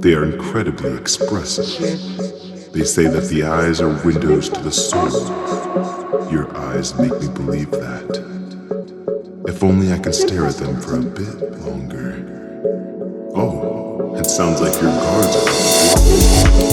They are incredibly expressive. They say that the eyes are windows to the soul. Your eyes make me believe that. If only I can stare at them for a bit longer. Oh, it sounds like your guards are.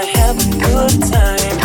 have a good time.